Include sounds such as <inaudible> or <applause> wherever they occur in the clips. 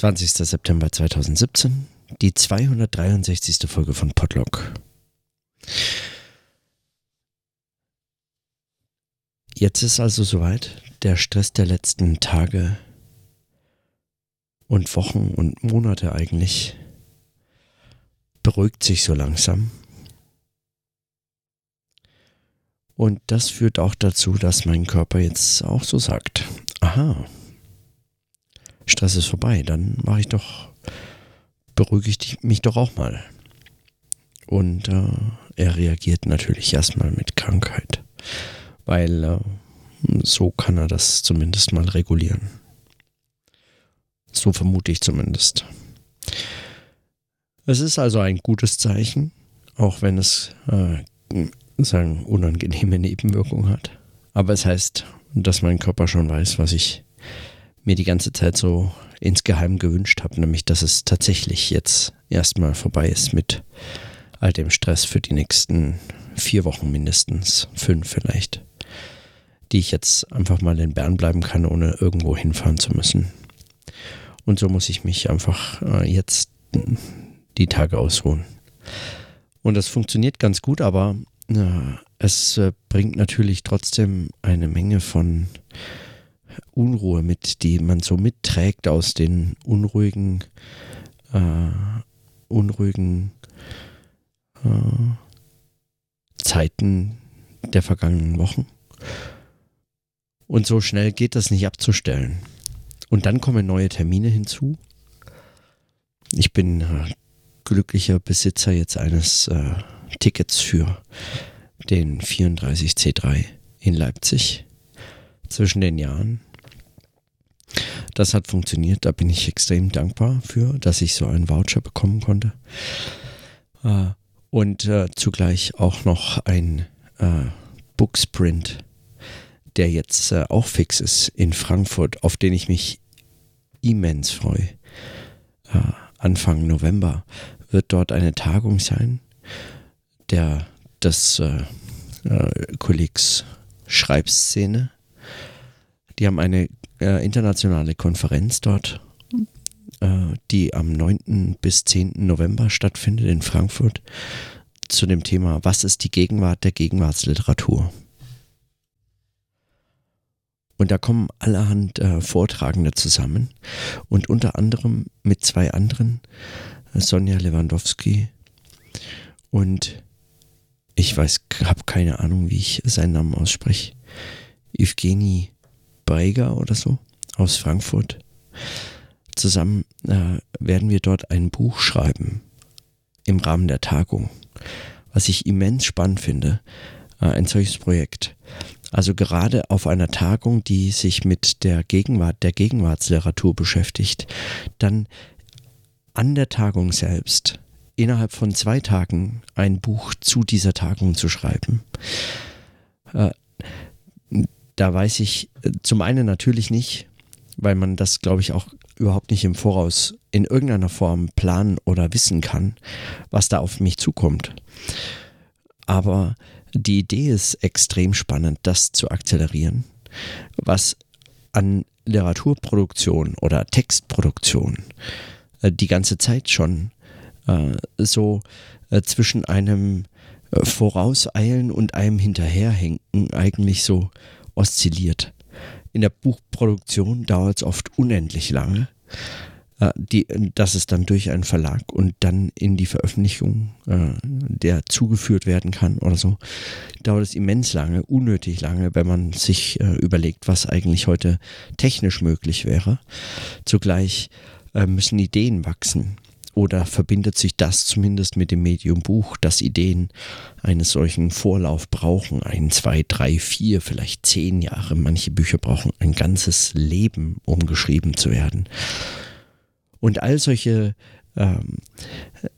20. September 2017, die 263. Folge von Podlog. Jetzt ist also soweit. Der Stress der letzten Tage und Wochen und Monate eigentlich beruhigt sich so langsam. Und das führt auch dazu, dass mein Körper jetzt auch so sagt, aha, Stress ist vorbei, dann mache ich doch, beruhige ich mich doch auch mal. Und äh, er reagiert natürlich erstmal mit Krankheit, weil äh, so kann er das zumindest mal regulieren. So vermute ich zumindest. Es ist also ein gutes Zeichen, auch wenn es äh, sagen unangenehme Nebenwirkungen hat. Aber es heißt, dass mein Körper schon weiß, was ich mir die ganze Zeit so insgeheim gewünscht habe, nämlich dass es tatsächlich jetzt erstmal vorbei ist mit all dem Stress für die nächsten vier Wochen mindestens, fünf vielleicht, die ich jetzt einfach mal in Bern bleiben kann, ohne irgendwo hinfahren zu müssen. Und so muss ich mich einfach äh, jetzt die Tage ausruhen. Und das funktioniert ganz gut, aber äh, es äh, bringt natürlich trotzdem eine Menge von Unruhe mit, die man so mitträgt aus den unruhigen, äh, unruhigen äh, Zeiten der vergangenen Wochen. Und so schnell geht das nicht abzustellen. Und dann kommen neue Termine hinzu. Ich bin äh, glücklicher Besitzer jetzt eines äh, Tickets für den 34C3 in Leipzig zwischen den Jahren. Das hat funktioniert, da bin ich extrem dankbar für, dass ich so einen Voucher bekommen konnte. Äh, und äh, zugleich auch noch ein äh, Booksprint, der jetzt auch fix ist in Frankfurt, auf den ich mich immens freue. Anfang November wird dort eine Tagung sein, der des äh, Kollegs Schreibszene die haben eine äh, internationale Konferenz dort, äh, die am 9. bis 10. November stattfindet in Frankfurt zu dem Thema, was ist die Gegenwart der Gegenwartsliteratur? Und da kommen allerhand äh, Vortragende zusammen und unter anderem mit zwei anderen, äh, Sonja Lewandowski und ich weiß, habe keine Ahnung, wie ich seinen Namen ausspreche, Evgeny Breiger oder so aus Frankfurt. Zusammen äh, werden wir dort ein Buch schreiben im Rahmen der Tagung, was ich immens spannend finde, äh, ein solches Projekt. Also gerade auf einer Tagung, die sich mit der Gegenwart, der Gegenwartsliteratur beschäftigt, dann an der Tagung selbst innerhalb von zwei Tagen ein Buch zu dieser Tagung zu schreiben. Äh, da weiß ich äh, zum einen natürlich nicht, weil man das, glaube ich, auch überhaupt nicht im Voraus in irgendeiner Form planen oder wissen kann, was da auf mich zukommt. Aber die Idee ist extrem spannend, das zu akzelerieren, was an Literaturproduktion oder Textproduktion äh, die ganze Zeit schon äh, so zwischen einem Vorauseilen und einem Hinterherhinken eigentlich so oszilliert. In der Buchproduktion dauert es oft unendlich lange. Äh, die, dass es dann durch einen Verlag und dann in die Veröffentlichung, äh, der zugeführt werden kann oder so, dauert es immens lange, unnötig lange, wenn man sich äh, überlegt, was eigentlich heute technisch möglich wäre. Zugleich äh, müssen Ideen wachsen oder verbindet sich das zumindest mit dem Medium Buch, dass Ideen eines solchen Vorlauf brauchen, ein, zwei, drei, vier, vielleicht zehn Jahre. Manche Bücher brauchen ein ganzes Leben, um geschrieben zu werden. Und all solche, ähm,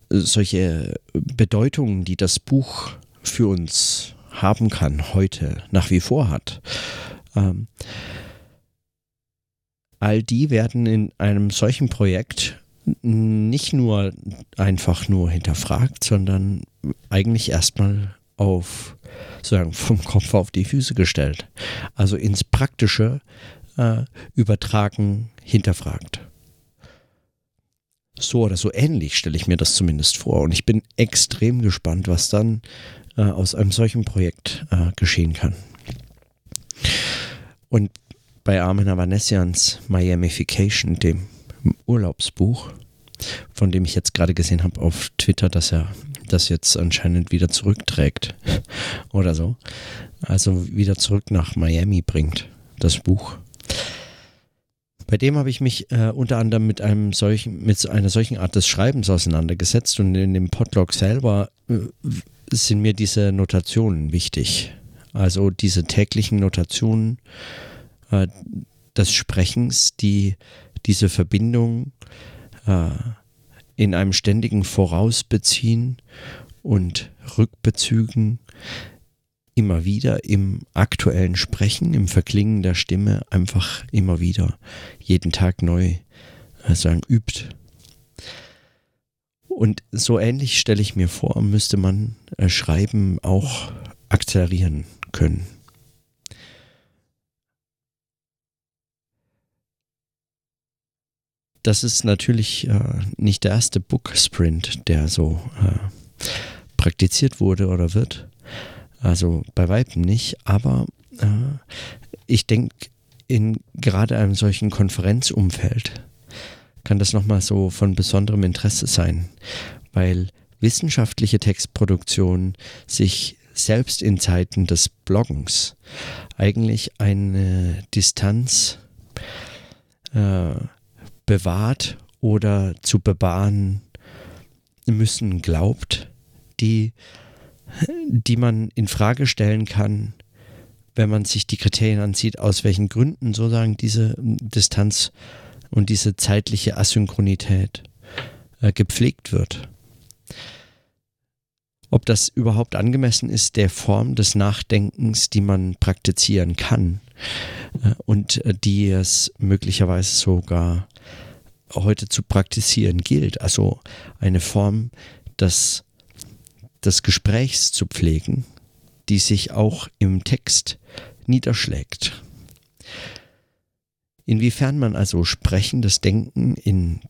solche Bedeutungen, die das Buch für uns haben kann, heute nach wie vor hat, ähm, all die werden in einem solchen Projekt nicht nur einfach nur hinterfragt, sondern eigentlich erstmal auf, sozusagen vom Kopf auf die Füße gestellt. Also ins Praktische äh, übertragen, hinterfragt. So oder so ähnlich stelle ich mir das zumindest vor. Und ich bin extrem gespannt, was dann äh, aus einem solchen Projekt äh, geschehen kann. Und bei Armin Avanesians Miamification, dem Urlaubsbuch, von dem ich jetzt gerade gesehen habe auf Twitter, dass er das jetzt anscheinend wieder zurückträgt <laughs> oder so. Also wieder zurück nach Miami bringt, das Buch. Bei dem habe ich mich äh, unter anderem mit einem solchen, mit einer solchen Art des Schreibens auseinandergesetzt und in dem Podlog selber äh, sind mir diese Notationen wichtig. Also diese täglichen Notationen äh, des Sprechens, die diese Verbindung äh, in einem ständigen Vorausbeziehen und Rückbezügen immer wieder im aktuellen Sprechen, im Verklingen der Stimme einfach immer wieder jeden Tag neu äh, sagen übt. Und so ähnlich stelle ich mir vor, müsste man äh, Schreiben auch akzelerieren können. Das ist natürlich äh, nicht der erste Book Sprint, der so äh, praktiziert wurde oder wird. Also bei Weitem nicht, aber äh, ich denke, in gerade einem solchen Konferenzumfeld kann das nochmal so von besonderem Interesse sein, weil wissenschaftliche Textproduktion sich selbst in Zeiten des Bloggens eigentlich eine Distanz äh, bewahrt oder zu bewahren müssen glaubt, die, die man in Frage stellen kann, wenn man sich die Kriterien ansieht, aus welchen Gründen sozusagen diese Distanz und diese zeitliche Asynchronität äh, gepflegt wird. Ob das überhaupt angemessen ist der Form des Nachdenkens, die man praktizieren kann äh, und äh, die es möglicherweise sogar heute zu praktizieren gilt. Also eine Form des, des Gesprächs zu pflegen, die sich auch im Text niederschlägt. Inwiefern man also sprechendes Denken in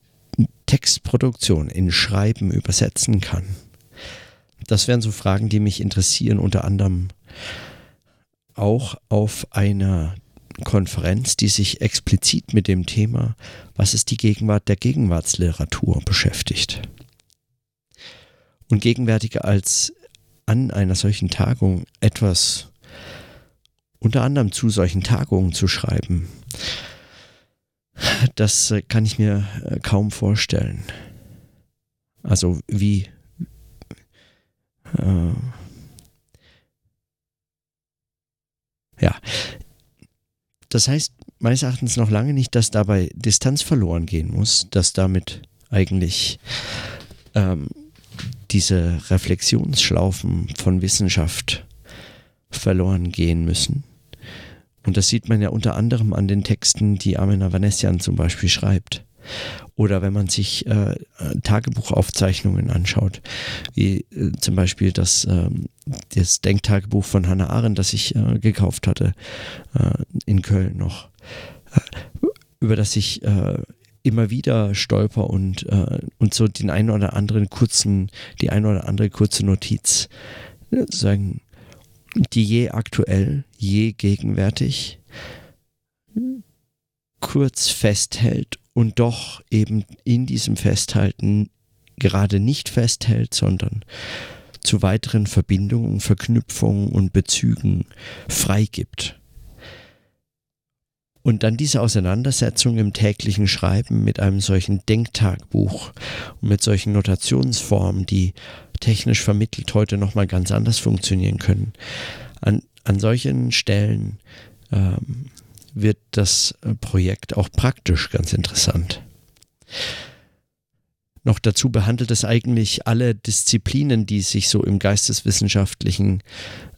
Textproduktion, in Schreiben übersetzen kann. Das wären so Fragen, die mich interessieren, unter anderem auch auf einer Konferenz, die sich explizit mit dem Thema, was ist die Gegenwart der Gegenwartsliteratur beschäftigt. Und gegenwärtiger als an einer solchen Tagung etwas unter anderem zu solchen Tagungen zu schreiben, das äh, kann ich mir äh, kaum vorstellen. Also wie äh, ja, das heißt meines Erachtens noch lange nicht, dass dabei Distanz verloren gehen muss, dass damit eigentlich ähm, diese Reflexionsschlaufen von Wissenschaft verloren gehen müssen. Und das sieht man ja unter anderem an den Texten, die Amena Vanessian zum Beispiel schreibt. Oder wenn man sich äh, Tagebuchaufzeichnungen anschaut, wie äh, zum Beispiel das, äh, das Denktagebuch von Hannah Arendt, das ich äh, gekauft hatte äh, in Köln noch, äh, über das ich immer wieder stolper und, und so den einen oder anderen kurzen, die eine oder andere kurze Notiz sagen, die je aktuell, je gegenwärtig kurz festhält und doch eben in diesem Festhalten gerade nicht festhält, sondern zu weiteren Verbindungen, Verknüpfungen und Bezügen freigibt. Und dann diese Auseinandersetzung im täglichen Schreiben mit einem solchen Denktagbuch und mit solchen Notationsformen, die technisch vermittelt heute nochmal ganz anders funktionieren können. An, an solchen Stellen ähm, wird das äh, Projekt auch praktisch ganz interessant. Noch dazu behandelt es eigentlich alle Disziplinen, die sich so im Geisteswissenschaftlichen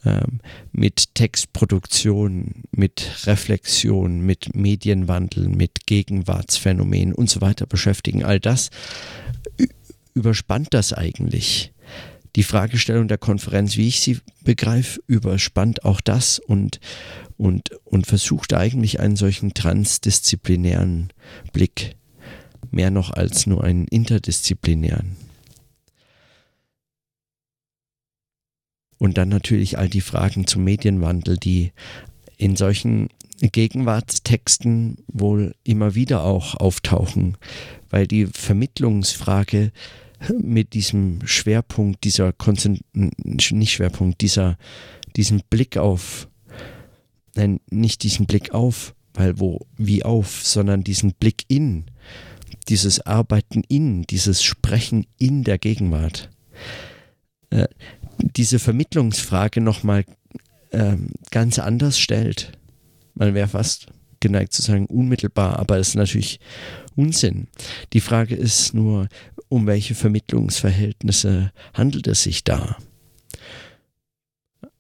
ähm, mit Textproduktion, mit Reflexion, mit Medienwandel, mit Gegenwartsphänomenen und so weiter beschäftigen. All das überspannt das eigentlich die Fragestellung der Konferenz, wie ich sie begreife, überspannt auch das und, und, und versucht eigentlich einen solchen transdisziplinären Blick mehr noch als nur einen interdisziplinären. Und dann natürlich all die Fragen zum Medienwandel, die in solchen Gegenwartstexten wohl immer wieder auch auftauchen, weil die Vermittlungsfrage mit diesem Schwerpunkt, dieser Konzent nicht Schwerpunkt, dieser, diesen Blick auf, nein, nicht diesen Blick auf, weil wo, wie auf, sondern diesen Blick in, dieses Arbeiten in, dieses Sprechen in der Gegenwart. Äh, diese Vermittlungsfrage nochmal äh, ganz anders stellt. Man wäre fast geneigt zu sagen unmittelbar, aber das ist natürlich Unsinn. Die Frage ist nur, um welche Vermittlungsverhältnisse handelt es sich da?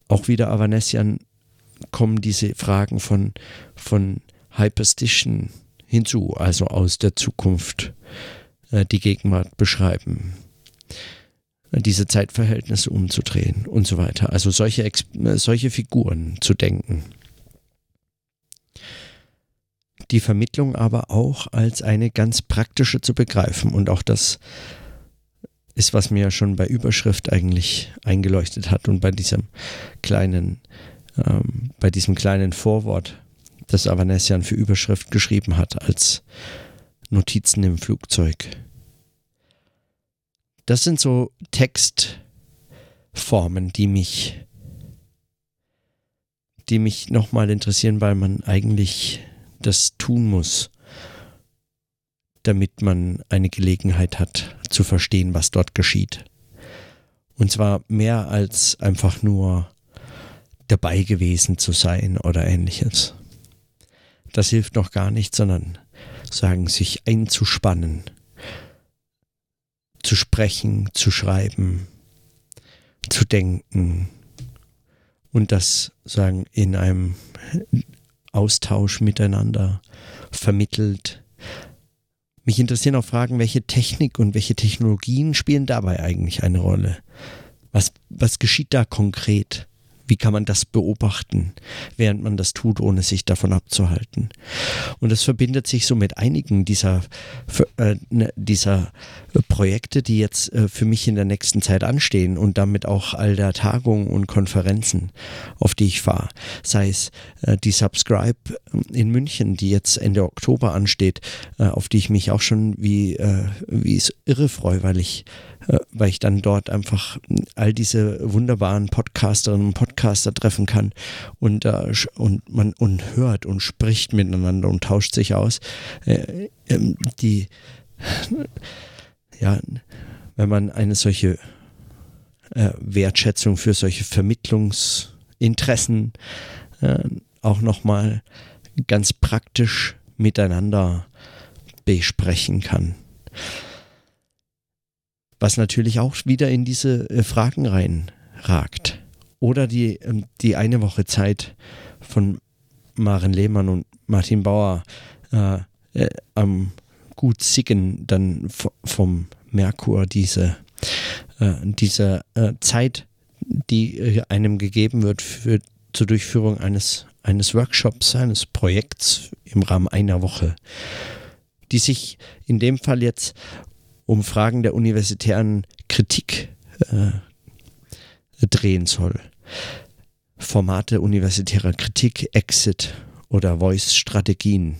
Auch wieder Avanesian kommen diese Fragen von, von Hyperstition hinzu, also aus der Zukunft äh, die Gegenwart beschreiben diese Zeitverhältnisse umzudrehen und so weiter. Also solche, solche Figuren zu denken. Die Vermittlung aber auch als eine ganz praktische zu begreifen. Und auch das ist, was mir schon bei Überschrift eigentlich eingeleuchtet hat und bei diesem kleinen, ähm, bei diesem kleinen Vorwort, das Avanesian für Überschrift geschrieben hat, als Notizen im Flugzeug. Das sind so Textformen, die mich, die mich nochmal interessieren, weil man eigentlich das tun muss, damit man eine Gelegenheit hat zu verstehen, was dort geschieht. Und zwar mehr als einfach nur dabei gewesen zu sein oder ähnliches. Das hilft noch gar nicht, sondern sagen, sich einzuspannen zu sprechen, zu schreiben, zu denken und das sagen in einem Austausch miteinander vermittelt. Mich interessieren auch Fragen, welche Technik und welche Technologien spielen dabei eigentlich eine Rolle? Was, was geschieht da konkret? Wie kann man das beobachten, während man das tut, ohne sich davon abzuhalten? Und das verbindet sich so mit einigen dieser, äh, ne, dieser Projekte, die jetzt äh, für mich in der nächsten Zeit anstehen und damit auch all der Tagungen und Konferenzen, auf die ich fahre. Sei es äh, die Subscribe in München, die jetzt Ende Oktober ansteht, auf die ich mich auch schon wie, wie es irre freue, weil ich weil ich dann dort einfach all diese wunderbaren Podcasterinnen und Podcaster treffen kann und, äh, und man und hört und spricht miteinander und tauscht sich aus. Äh, ähm, die, ja, wenn man eine solche äh, Wertschätzung für solche Vermittlungsinteressen äh, auch nochmal ganz praktisch miteinander besprechen kann was natürlich auch wieder in diese äh, Fragen reinragt. Oder die, ähm, die eine Woche Zeit von Maren Lehmann und Martin Bauer äh, äh, am Gut Siggen dann vom Merkur, diese, äh, diese äh, Zeit, die äh, einem gegeben wird für, zur Durchführung eines, eines Workshops, eines Projekts im Rahmen einer Woche, die sich in dem Fall jetzt um Fragen der universitären Kritik äh, drehen soll. Formate universitärer Kritik, Exit oder Voice-Strategien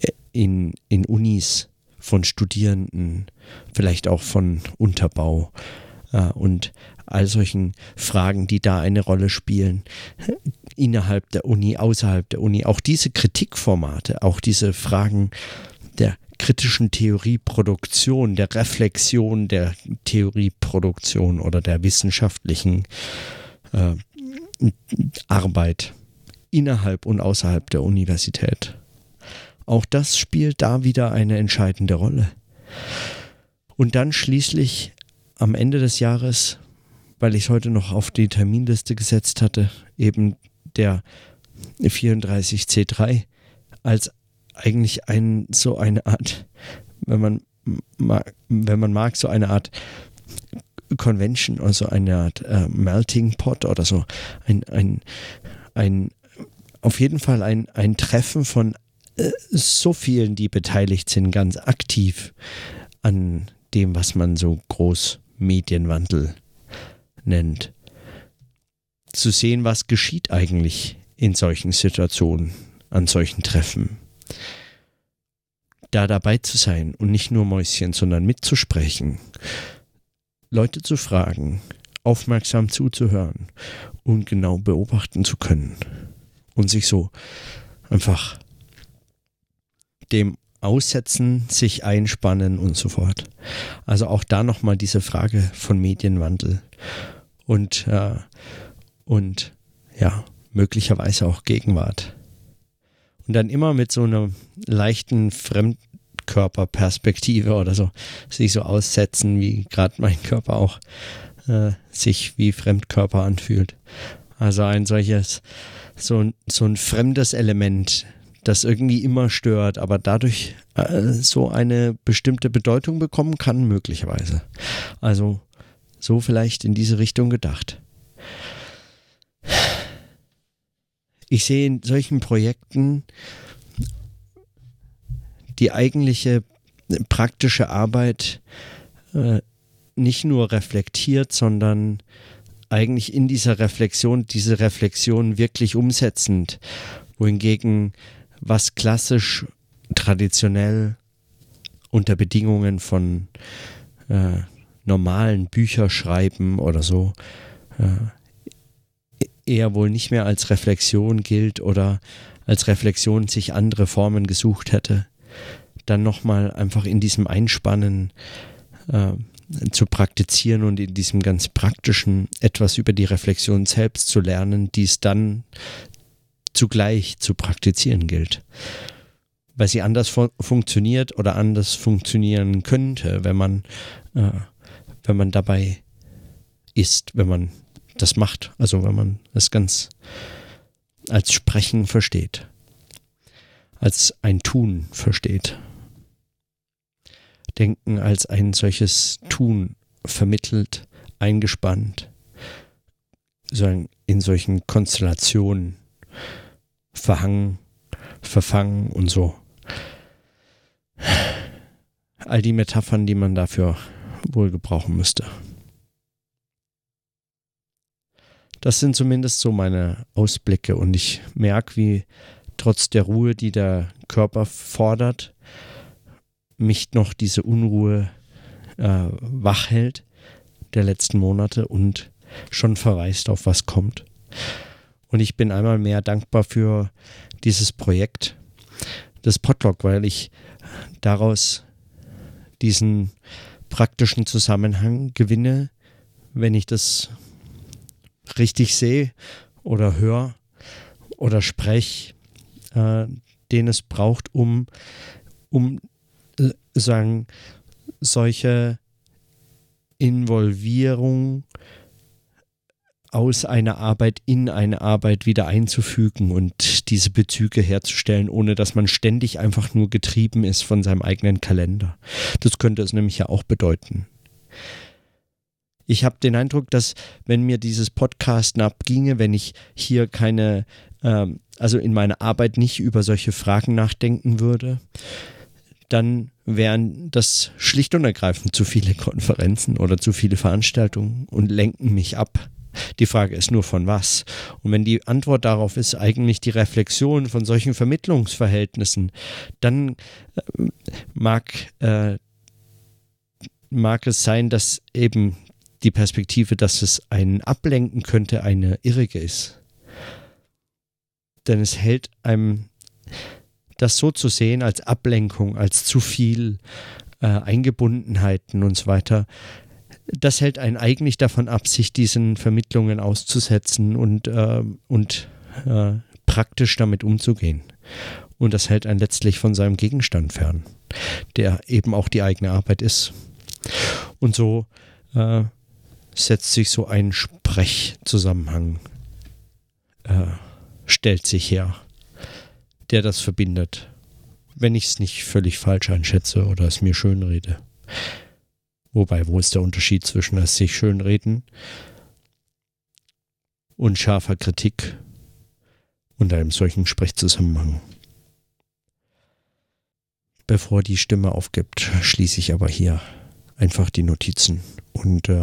äh, in, in Unis von Studierenden, vielleicht auch von Unterbau äh, und all solchen Fragen, die da eine Rolle spielen, innerhalb der Uni, außerhalb der Uni. Auch diese Kritikformate, auch diese Fragen der kritischen Theorieproduktion, der Reflexion der Theorieproduktion oder der wissenschaftlichen äh, Arbeit innerhalb und außerhalb der Universität. Auch das spielt da wieder eine entscheidende Rolle. Und dann schließlich am Ende des Jahres, weil ich es heute noch auf die Terminliste gesetzt hatte, eben der 34C3 als eigentlich ein, so eine Art, wenn man mag, wenn man mag, so eine Art Convention oder so eine Art äh, Melting Pot oder so. Ein, ein, ein, auf jeden Fall ein, ein Treffen von äh, so vielen, die beteiligt sind, ganz aktiv an dem, was man so groß Medienwandel nennt. Zu sehen, was geschieht eigentlich in solchen Situationen, an solchen Treffen. Da dabei zu sein und nicht nur Mäuschen, sondern mitzusprechen, Leute zu fragen, aufmerksam zuzuhören und genau beobachten zu können und sich so einfach dem aussetzen, sich einspannen und so fort. Also auch da nochmal diese Frage von Medienwandel und, äh, und ja, möglicherweise auch Gegenwart. Und dann immer mit so einer leichten Fremdkörperperspektive oder so, sich so aussetzen, wie gerade mein Körper auch äh, sich wie Fremdkörper anfühlt. Also ein solches, so, so ein fremdes Element, das irgendwie immer stört, aber dadurch äh, so eine bestimmte Bedeutung bekommen kann, möglicherweise. Also so vielleicht in diese Richtung gedacht. Ich sehe in solchen Projekten die eigentliche praktische Arbeit äh, nicht nur reflektiert, sondern eigentlich in dieser Reflexion, diese Reflexion wirklich umsetzend. Wohingegen was klassisch, traditionell unter Bedingungen von äh, normalen Bücherschreiben oder so äh, eher wohl nicht mehr als Reflexion gilt oder als Reflexion sich andere Formen gesucht hätte, dann nochmal einfach in diesem Einspannen äh, zu praktizieren und in diesem ganz praktischen etwas über die Reflexion selbst zu lernen, die es dann zugleich zu praktizieren gilt. Weil sie anders fu funktioniert oder anders funktionieren könnte, wenn man, äh, wenn man dabei ist, wenn man das macht, also wenn man es ganz als Sprechen versteht, als ein Tun versteht. Denken als ein solches Tun vermittelt, eingespannt, in solchen Konstellationen verhangen, verfangen und so. All die Metaphern, die man dafür wohl gebrauchen müsste. Das sind zumindest so meine Ausblicke und ich merke, wie trotz der Ruhe, die der Körper fordert, mich noch diese Unruhe äh, wach hält der letzten Monate und schon verweist auf was kommt. Und ich bin einmal mehr dankbar für dieses Projekt des Potluck, weil ich daraus diesen praktischen Zusammenhang gewinne, wenn ich das richtig sehe oder höre oder spreche, äh, den es braucht, um, um äh, sagen, solche Involvierung aus einer Arbeit in eine Arbeit wieder einzufügen und diese Bezüge herzustellen, ohne dass man ständig einfach nur getrieben ist von seinem eigenen Kalender. Das könnte es nämlich ja auch bedeuten. Ich habe den Eindruck, dass wenn mir dieses Podcasten abginge, wenn ich hier keine, ähm, also in meiner Arbeit nicht über solche Fragen nachdenken würde, dann wären das schlicht und ergreifend zu viele Konferenzen oder zu viele Veranstaltungen und lenken mich ab die Frage ist nur von was. Und wenn die Antwort darauf ist eigentlich die Reflexion von solchen Vermittlungsverhältnissen, dann äh, mag, äh, mag es sein, dass eben die Perspektive, dass es einen ablenken könnte, eine irrige ist. Denn es hält einem das so zu sehen als Ablenkung, als zu viel äh, Eingebundenheiten und so weiter, das hält einen eigentlich davon ab, sich diesen Vermittlungen auszusetzen und, äh, und äh, praktisch damit umzugehen. Und das hält einen letztlich von seinem Gegenstand fern, der eben auch die eigene Arbeit ist. Und so äh, setzt sich so ein Sprechzusammenhang, äh, stellt sich her, der das verbindet, wenn ich es nicht völlig falsch einschätze oder es mir schönrede. Wobei, wo ist der Unterschied zwischen es sich schönreden und scharfer Kritik und einem solchen Sprechzusammenhang? Bevor die Stimme aufgibt, schließe ich aber hier einfach die Notizen. Und äh,